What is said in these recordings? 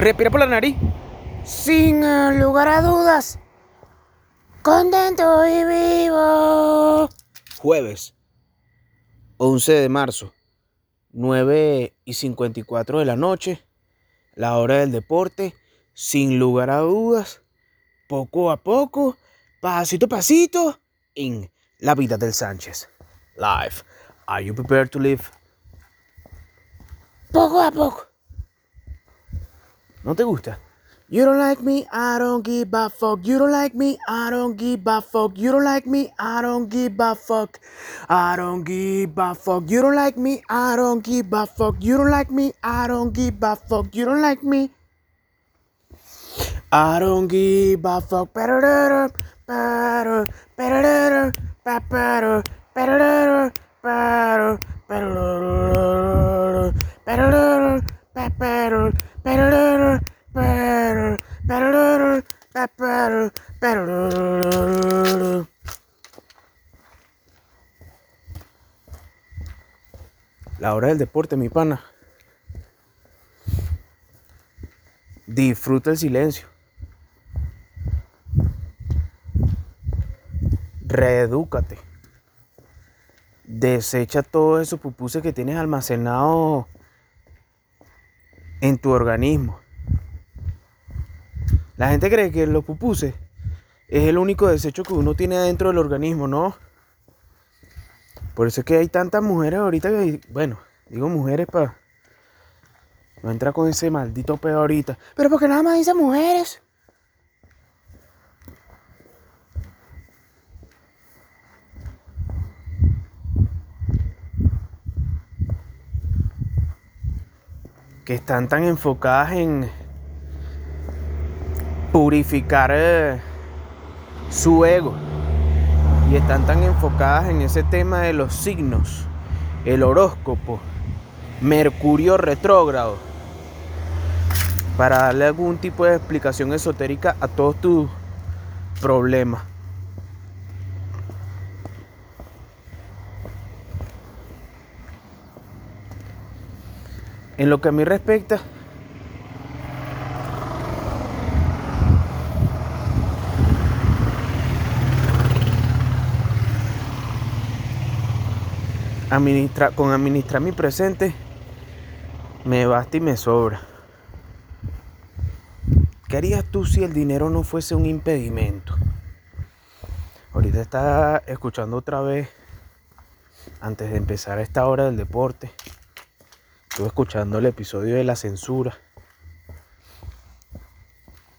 Respira por la nariz. Sin lugar a dudas. Contento y vivo. Jueves 11 de marzo, 9 y 54 de la noche, la hora del deporte, sin lugar a dudas, poco a poco, pasito a pasito, en la vida del Sánchez. Live. Are you prepared to live? Poco a poco. ¿No te gusta? You don't like me, I don't give a fuck. You don't like me, I don't give a fuck. You don't like me, I don't give a fuck. I don't give a fuck. You don't like me, I don't give a fuck. You don't like me, I don't give a fuck. You don't like me. I don't give a fuck. Better, better, better, better, better, better, del deporte, mi pana. Disfruta el silencio. Reedúcate. Desecha todo eso pupuse que tienes almacenado en tu organismo. La gente cree que los pupuses es el único desecho que uno tiene dentro del organismo, ¿no? Por eso es que hay tantas mujeres ahorita que, bueno, digo mujeres para no entrar con ese maldito pedo ahorita. Pero porque nada más dice mujeres. que están tan enfocadas en purificar eh, su ego y están tan enfocadas en ese tema de los signos, el horóscopo, Mercurio retrógrado, para darle algún tipo de explicación esotérica a todos tus problemas. En lo que a mí respecta, administra, con administrar mi presente me basta y me sobra. ¿Qué harías tú si el dinero no fuese un impedimento? Ahorita estaba escuchando otra vez, antes de empezar esta hora del deporte, estuve escuchando el episodio de la censura,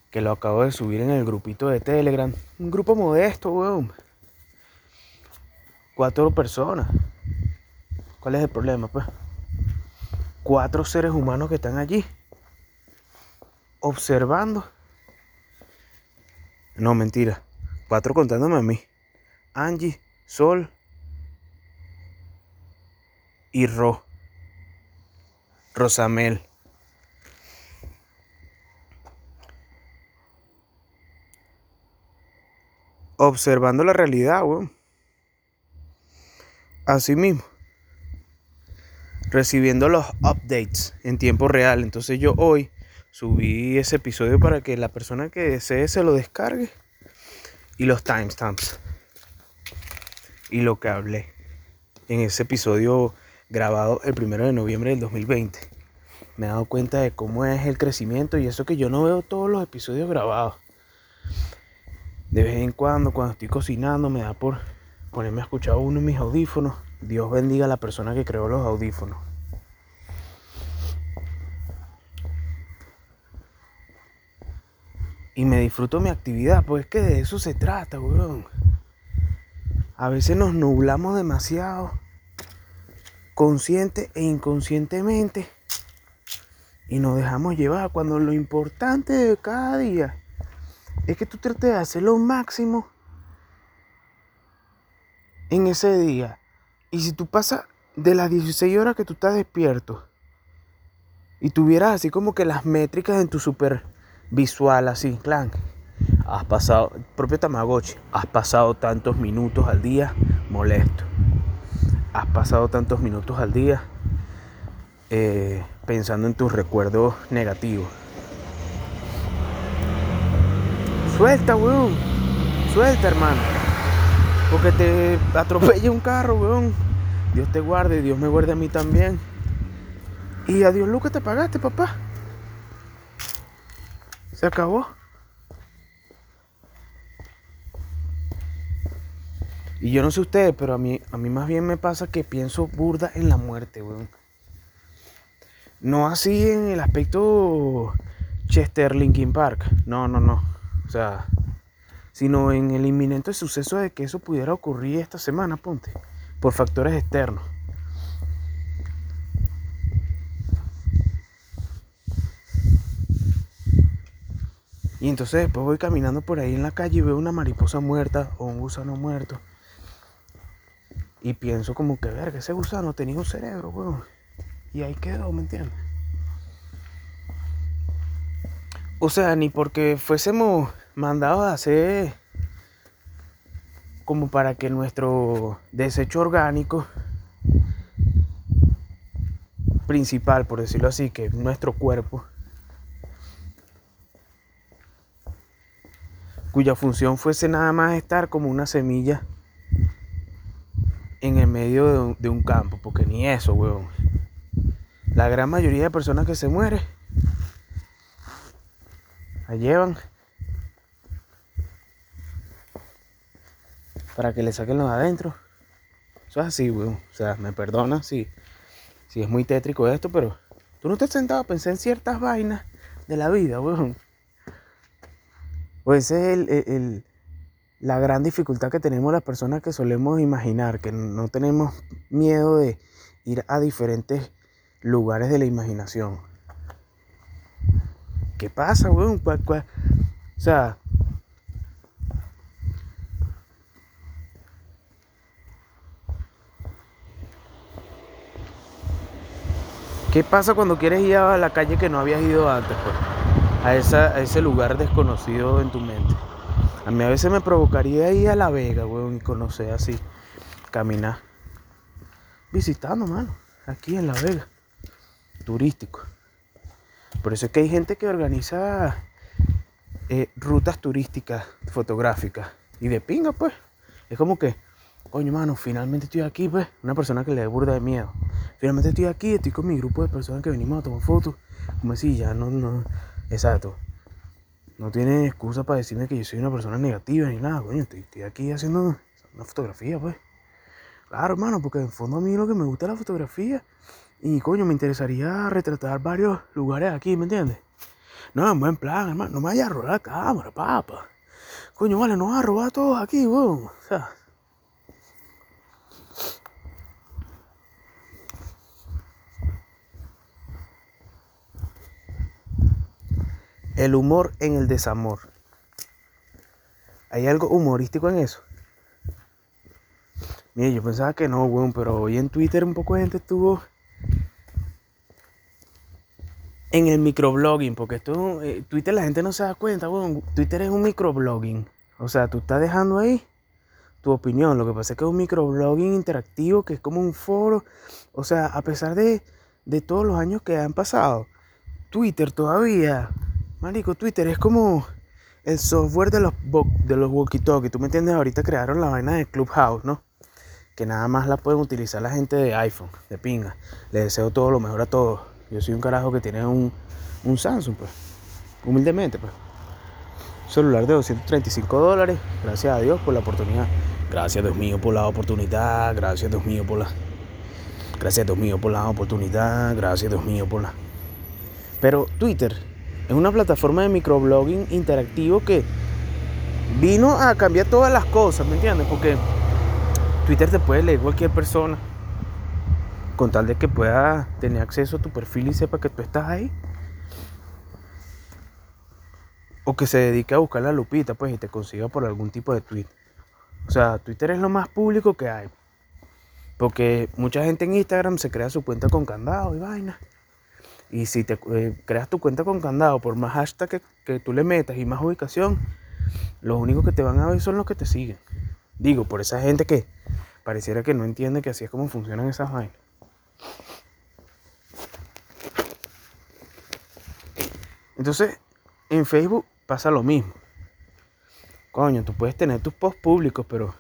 que lo acabo de subir en el grupito de Telegram. Un grupo modesto, weón. Cuatro personas. ¿Cuál es el problema, pues? Cuatro seres humanos que están allí observando. No, mentira. Cuatro contándome a mí. Angie, Sol y Ro. Rosamel. Observando la realidad, weón. Así mismo recibiendo los updates en tiempo real. Entonces yo hoy subí ese episodio para que la persona que desee se lo descargue y los timestamps y lo que hablé en ese episodio grabado el primero de noviembre del 2020. Me he dado cuenta de cómo es el crecimiento y eso que yo no veo todos los episodios grabados. De vez en cuando, cuando estoy cocinando, me da por ponerme a escuchar uno en mis audífonos Dios bendiga a la persona que creó los audífonos. Y me disfruto mi actividad, pues es que de eso se trata, weón. A veces nos nublamos demasiado, consciente e inconscientemente, y nos dejamos llevar cuando lo importante de cada día es que tú trates de hacer lo máximo en ese día y si tú pasas de las 16 horas que tú estás despierto y tuvieras así como que las métricas en tu super visual, así, clan, has pasado, propio Tamagotchi, has pasado tantos minutos al día molesto, has pasado tantos minutos al día eh, pensando en tus recuerdos negativos, Suelta, weón. Suelta, hermano. Porque te atropella un carro, weón. Dios te guarde Dios me guarde a mí también. Y adiós, Lucas, te pagaste, papá. Se acabó. Y yo no sé ustedes, pero a mí, a mí más bien me pasa que pienso burda en la muerte, weón. No así en el aspecto Chester Linkin Park. No, no, no. O sea, sino en el inminente suceso de que eso pudiera ocurrir esta semana, ponte, por factores externos. Y entonces después voy caminando por ahí en la calle y veo una mariposa muerta o un gusano muerto. Y pienso como que, verga, ese gusano tenía un cerebro, weón. Y ahí quedó, ¿me entiendes? O sea, ni porque fuésemos mandados a hacer como para que nuestro desecho orgánico principal, por decirlo así, que es nuestro cuerpo, cuya función fuese nada más estar como una semilla en el medio de un, de un campo, porque ni eso, weón. La gran mayoría de personas que se mueren la llevan para que le saquen los de adentro. Eso es así, weón. O sea, me perdona si, si es muy tétrico esto, pero tú no te sentado a pensar en ciertas vainas de la vida, weón. Pues esa es el, el- la gran dificultad que tenemos las personas que solemos imaginar, que no tenemos miedo de ir a diferentes lugares de la imaginación. ¿Qué pasa, weón? O sea, ¿qué pasa cuando quieres ir a la calle que no habías ido antes, pues? A, esa, a ese lugar desconocido en tu mente. A mí a veces me provocaría ir a La Vega, weón, y conocer así, caminar. Visitando, mano, aquí en La Vega. Turístico. Por eso es que hay gente que organiza eh, rutas turísticas fotográficas. Y de pinga, pues. Es como que, coño, mano, finalmente estoy aquí, pues. Una persona que le burda de miedo. Finalmente estoy aquí, estoy con mi grupo de personas que venimos a tomar fotos. Como decir, ya no, no. Exacto. No tiene excusa para decirme que yo soy una persona negativa ni nada, coño. Estoy, aquí haciendo una fotografía, pues. Claro, hermano, porque en fondo a mí lo que me gusta es la fotografía. Y coño, me interesaría retratar varios lugares aquí, ¿me entiendes? No, en buen plan, hermano. No me vayas a robar la cámara, papá. Coño, vale, no vas a robar todos aquí, weón. O sea. El humor en el desamor. ¿Hay algo humorístico en eso? Mire, yo pensaba que no, weón, pero hoy en Twitter un poco de gente estuvo en el microblogging, porque esto, eh, Twitter la gente no se da cuenta, weón. Twitter es un microblogging. O sea, tú estás dejando ahí tu opinión. Lo que pasa es que es un microblogging interactivo, que es como un foro. O sea, a pesar de, de todos los años que han pasado, Twitter todavía, marico, Twitter es como el software de los, de los walkie-talkie. Tú me entiendes, ahorita crearon la vaina de Clubhouse, ¿no? Que nada más la pueden utilizar la gente de iPhone, de pinga. Les deseo todo lo mejor a todos. Yo soy un carajo que tiene un, un Samsung, pues. Humildemente, pues. Celular de 235 dólares. Gracias a Dios por la oportunidad. Gracias, Dios mío, por la oportunidad. Gracias, Dios mío, por la. Gracias, Dios mío, por la oportunidad. Gracias, Dios mío, por la. Pero Twitter es una plataforma de microblogging interactivo que vino a cambiar todas las cosas, ¿me entiendes? Porque Twitter te puede leer cualquier persona con tal de que pueda tener acceso a tu perfil y sepa que tú estás ahí. O que se dedique a buscar la lupita, pues, y te consiga por algún tipo de tweet. O sea, Twitter es lo más público que hay. Porque mucha gente en Instagram se crea su cuenta con candado y vaina. Y si te eh, creas tu cuenta con candado, por más hashtag que, que tú le metas y más ubicación, los únicos que te van a ver son los que te siguen. Digo, por esa gente que pareciera que no entiende que así es como funcionan esas vainas. Entonces, en Facebook pasa lo mismo. Coño, tú puedes tener tus posts públicos, pero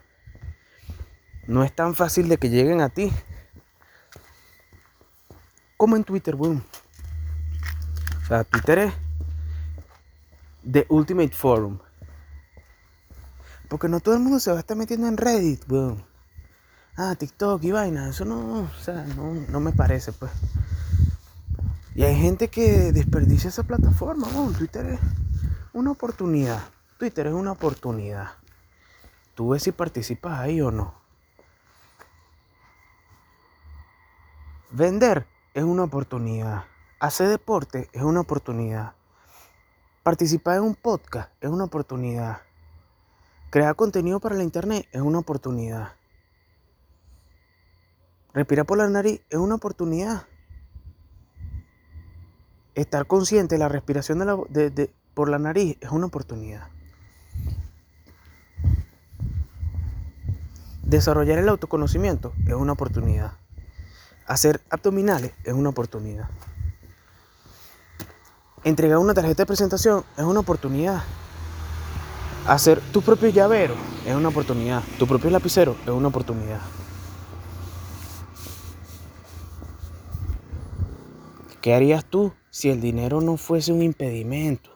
no es tan fácil de que lleguen a ti. Como en Twitter, weón. Sea, Twitter es The Ultimate Forum. Porque no todo el mundo se va a estar metiendo en Reddit. Ah, TikTok y vaina. Eso no, o sea, no, no me parece, pues. Y hay gente que desperdicia esa plataforma. Twitter es una oportunidad. Twitter es una oportunidad. Tú ves si participas ahí o no. Vender es una oportunidad. Hacer deporte es una oportunidad. Participar en un podcast es una oportunidad. Crear contenido para la internet es una oportunidad. Respirar por la nariz es una oportunidad. Estar consciente de la respiración de la, de, por la nariz es una oportunidad. Desarrollar el autoconocimiento es una oportunidad. Hacer abdominales es una oportunidad. Entregar una tarjeta de presentación es una oportunidad. Hacer tu propio llavero es una oportunidad. Tu propio lapicero es una oportunidad. ¿Qué harías tú si el dinero no fuese un impedimento?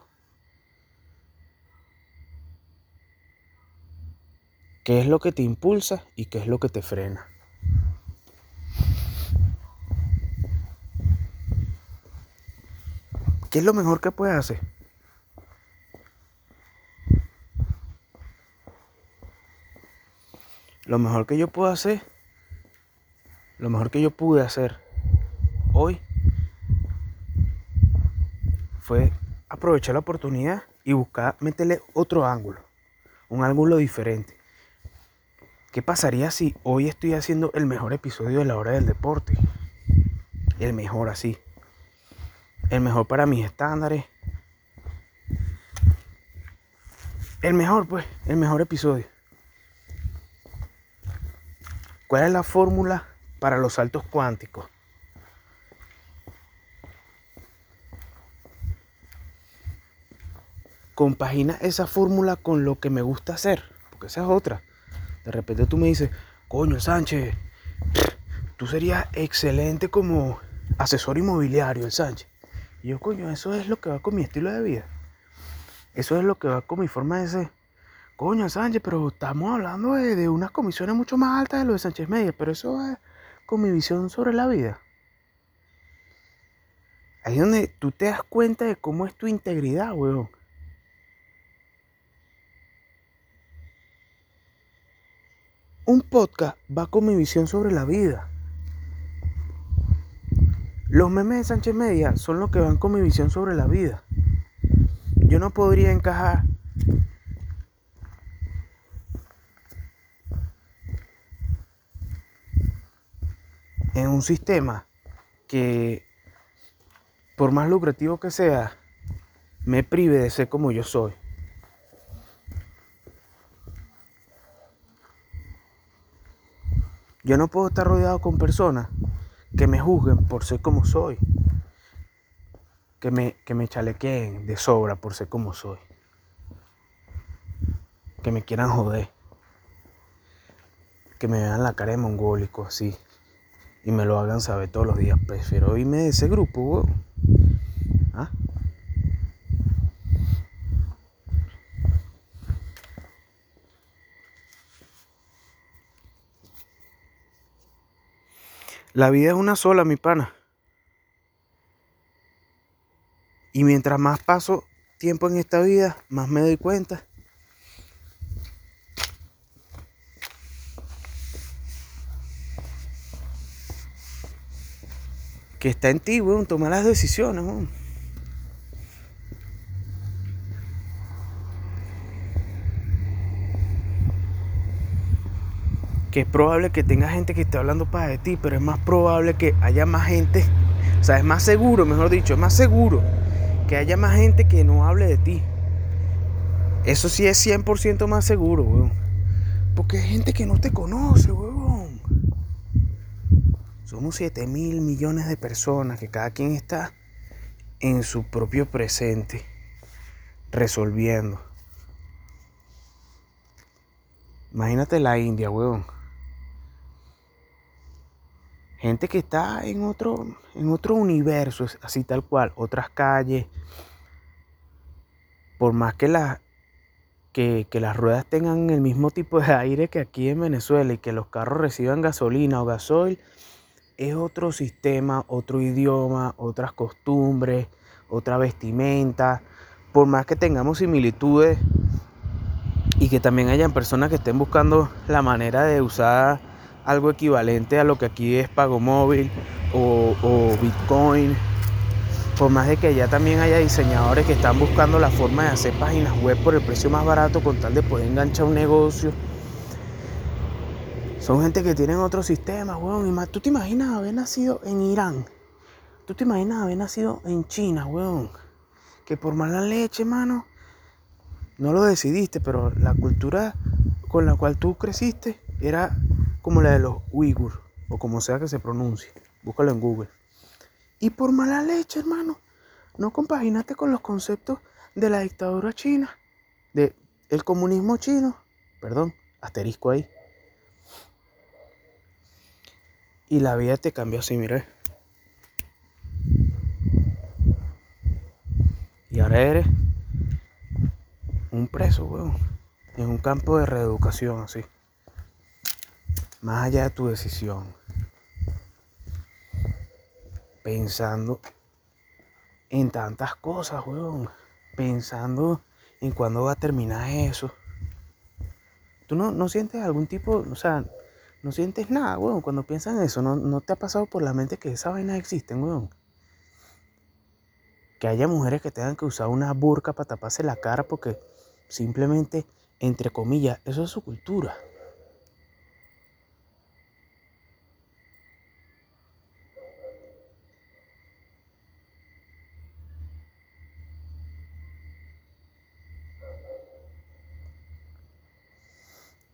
¿Qué es lo que te impulsa y qué es lo que te frena? ¿Qué es lo mejor que puedes hacer? Lo mejor que yo puedo hacer, lo mejor que yo pude hacer hoy fue aprovechar la oportunidad y buscar meterle otro ángulo, un ángulo diferente. ¿Qué pasaría si hoy estoy haciendo el mejor episodio de la hora del deporte? El mejor así. El mejor para mis estándares. El mejor, pues, el mejor episodio. ¿Cuál es la fórmula para los saltos cuánticos? Compagina esa fórmula con lo que me gusta hacer, porque esa es otra. De repente tú me dices, coño Sánchez, tú serías excelente como asesor inmobiliario, el Sánchez. Y yo, coño, eso es lo que va con mi estilo de vida. Eso es lo que va con mi forma de ser. Coño, Sánchez, pero estamos hablando de, de unas comisiones mucho más altas de lo de Sánchez Media, pero eso es con mi visión sobre la vida. Ahí es donde tú te das cuenta de cómo es tu integridad, weón. Un podcast va con mi visión sobre la vida. Los memes de Sánchez Media son los que van con mi visión sobre la vida. Yo no podría encajar en un sistema que, por más lucrativo que sea, me prive de ser como yo soy. Yo no puedo estar rodeado con personas que me juzguen por ser como soy. Que me, que me chalequeen de sobra por ser como soy. Que me quieran joder. Que me vean la cara de mongólico así. Y me lo hagan saber todos los días. Prefiero irme de ese grupo, weón. La vida es una sola, mi pana. Y mientras más paso tiempo en esta vida, más me doy cuenta que está en ti, weón, tomar las decisiones, weón. Que es probable que tenga gente que esté hablando para de ti, pero es más probable que haya más gente, o sea, es más seguro, mejor dicho, es más seguro que haya más gente que no hable de ti. Eso sí es 100% más seguro, weón. Porque hay gente que no te conoce, weón. Somos 7 mil millones de personas que cada quien está en su propio presente, resolviendo. Imagínate la India, weón. Gente que está en otro, en otro universo, así tal cual, otras calles. Por más que, que las ruedas tengan el mismo tipo de aire que aquí en Venezuela y que los carros reciban gasolina o gasoil, es otro sistema, otro idioma, otras costumbres, otra vestimenta. Por más que tengamos similitudes y que también hayan personas que estén buscando la manera de usar algo equivalente a lo que aquí es pago móvil o, Bitcoin. Por más de que allá también haya diseñadores que están buscando la forma de hacer páginas web por el precio más barato con tal de poder enganchar un negocio son gente que tienen otro sistema, weón. ¿tú te imaginas haber nacido en Irán? ¿Tú te imaginas haber nacido en China, weón? Que por mala leche, mano, no lo decidiste, pero la cultura con la cual tú creciste era como la de los uigur, o como sea que se pronuncie. Búscalo en Google. Y por mala leche, hermano, no compaginaste con los conceptos de la dictadura china, de el comunismo chino. Perdón, asterisco ahí. Y la vida te cambió así, mire. Y ahora eres un preso, weón. En un campo de reeducación, así. Más allá de tu decisión. Pensando en tantas cosas, weón. Pensando en cuándo va a terminar eso. ¿Tú no, no sientes algún tipo, o sea, no sientes nada, weón. Cuando piensas en eso, ¿no, no te ha pasado por la mente que esas vainas existen, weón. Que haya mujeres que tengan que usar una burka para taparse la cara porque simplemente, entre comillas, eso es su cultura.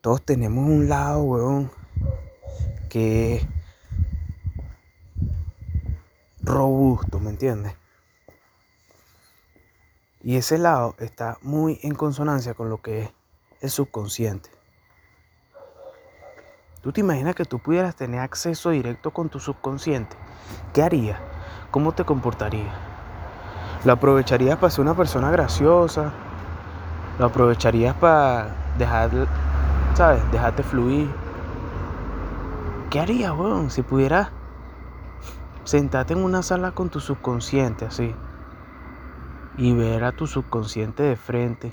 Todos tenemos un lado, weón, que es robusto, ¿me entiendes? Y ese lado está muy en consonancia con lo que es el subconsciente. ¿Tú te imaginas que tú pudieras tener acceso directo con tu subconsciente? ¿Qué harías? ¿Cómo te comportarías? ¿Lo aprovecharías para ser una persona graciosa? ¿Lo aprovecharías para dejar, sabes, dejarte fluir? ¿Qué harías, weón? Si pudieras sentarte en una sala con tu subconsciente así y ver a tu subconsciente de frente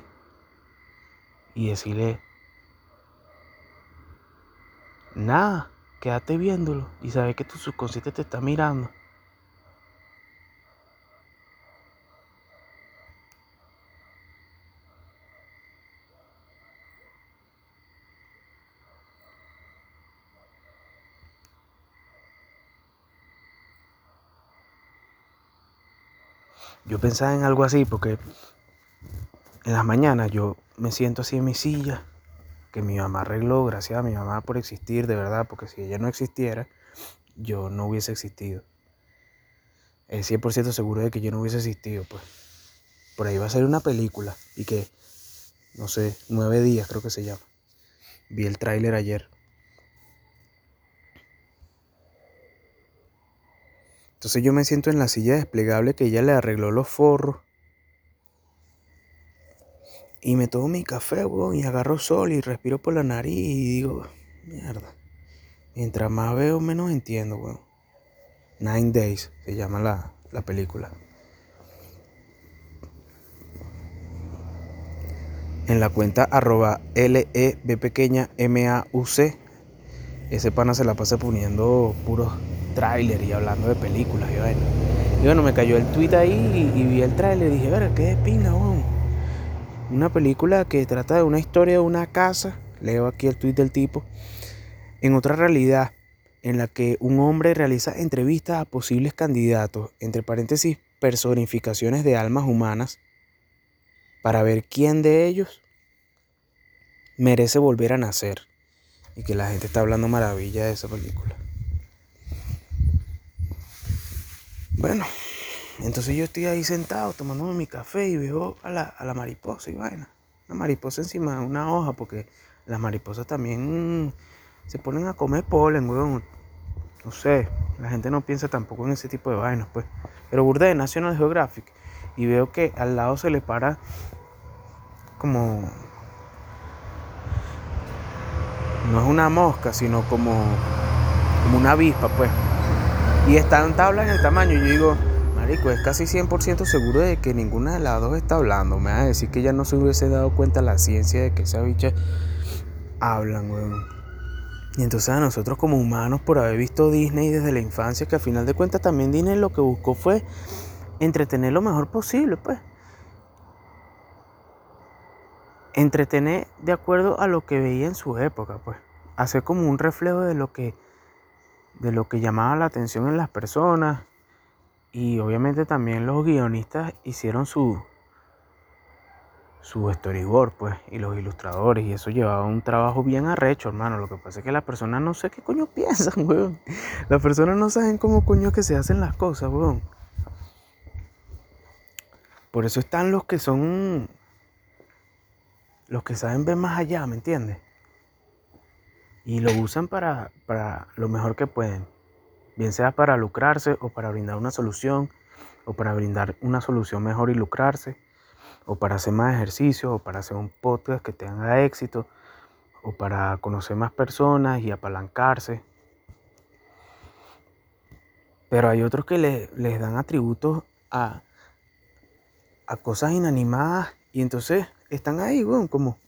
y decirle, nada, quédate viéndolo y sabes que tu subconsciente te está mirando. Yo pensaba en algo así porque en las mañanas yo me siento así en mi silla, que mi mamá arregló, gracias a mi mamá por existir, de verdad, porque si ella no existiera, yo no hubiese existido. Es 100% seguro de que yo no hubiese existido, pues. Por ahí va a ser una película y que, no sé, nueve días creo que se llama. Vi el tráiler ayer. Entonces yo me siento en la silla desplegable que ella le arregló los forros. Y me tomo mi café, weón, y agarro sol y respiro por la nariz y digo, mierda. Mientras más veo, menos entiendo, weón. Nine Days se llama la, la película. En la cuenta arroba LEB pequeña. Ese pana se la pasa poniendo puros tráiler y hablando de películas y bueno. Y bueno, me cayó el tweet ahí y, vi el tráiler y dije, ver, qué de. Una película que trata de una historia de una casa, leo aquí el tweet del tipo, en otra realidad, en la que un hombre realiza entrevistas a posibles candidatos, entre paréntesis, personificaciones de almas humanas, para ver quién de ellos merece volver a nacer. Y que la gente está hablando maravilla de esa película. Bueno, entonces yo estoy ahí sentado tomándome mi café y veo a la, a la mariposa y vaina. Una mariposa encima de una hoja porque las mariposas también se ponen a comer polen, weón. No sé, la gente no piensa tampoco en ese tipo de vainas, pues. Pero burde de National Geographic y veo que al lado se le para como no es una mosca, sino como como una avispa, pues. Y están tablas en el tamaño. Y yo digo, marico, es casi 100% seguro de que ninguna de las dos está hablando. Me va a decir que ya no se hubiese dado cuenta la ciencia de que esas bichas hablan, weón. Y entonces a nosotros como humanos, por haber visto Disney desde la infancia, que al final de cuentas también Disney lo que buscó fue entretener lo mejor posible, pues. Entretener de acuerdo a lo que veía en su época, pues. Hacer como un reflejo de lo que de lo que llamaba la atención en las personas. Y obviamente también los guionistas hicieron su, su storyboard, pues, y los ilustradores, y eso llevaba un trabajo bien arrecho, hermano. Lo que pasa es que las personas no sé qué coño piensan, weón. Las personas no saben cómo coño que se hacen las cosas, weón. Por eso están los que son. Los que saben ver más allá, ¿me entiendes? Y lo usan para, para lo mejor que pueden, bien sea para lucrarse o para brindar una solución o para brindar una solución mejor y lucrarse o para hacer más ejercicio o para hacer un podcast que tenga éxito o para conocer más personas y apalancarse. Pero hay otros que le, les dan atributos a, a cosas inanimadas y entonces están ahí, como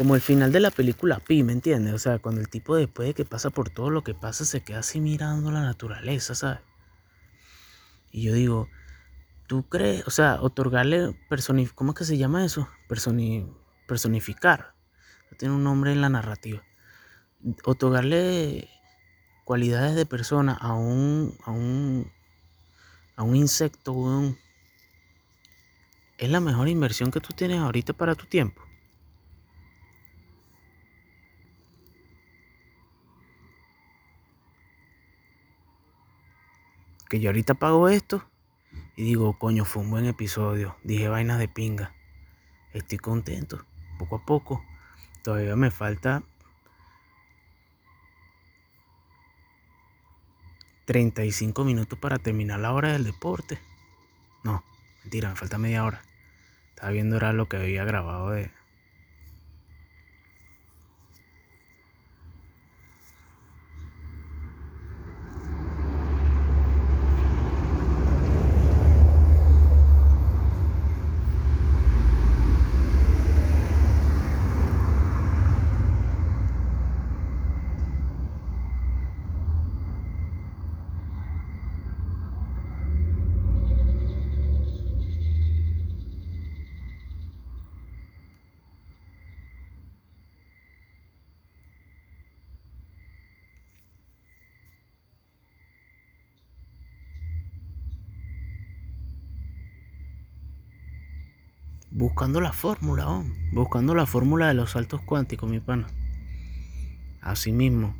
como el final de la película Pi, ¿me entiendes? O sea, cuando el tipo después de que pasa por todo lo que pasa se queda así mirando la naturaleza, ¿sabes? Y yo digo, ¿tú crees? O sea, otorgarle personificar, ¿cómo es que se llama eso? Personi personificar. Tiene un nombre en la narrativa. Otorgarle cualidades de persona a un, a un, a un insecto, es la mejor inversión que tú tienes ahorita para tu tiempo. Que yo ahorita pago esto y digo, coño, fue un buen episodio. Dije vainas de pinga. Estoy contento, poco a poco. Todavía me falta 35 minutos para terminar la hora del deporte. No, mentira, me falta media hora. Estaba viendo ahora lo que había grabado de, buscando la fórmula, buscando la fórmula de los saltos cuánticos, mi pana. Así mismo,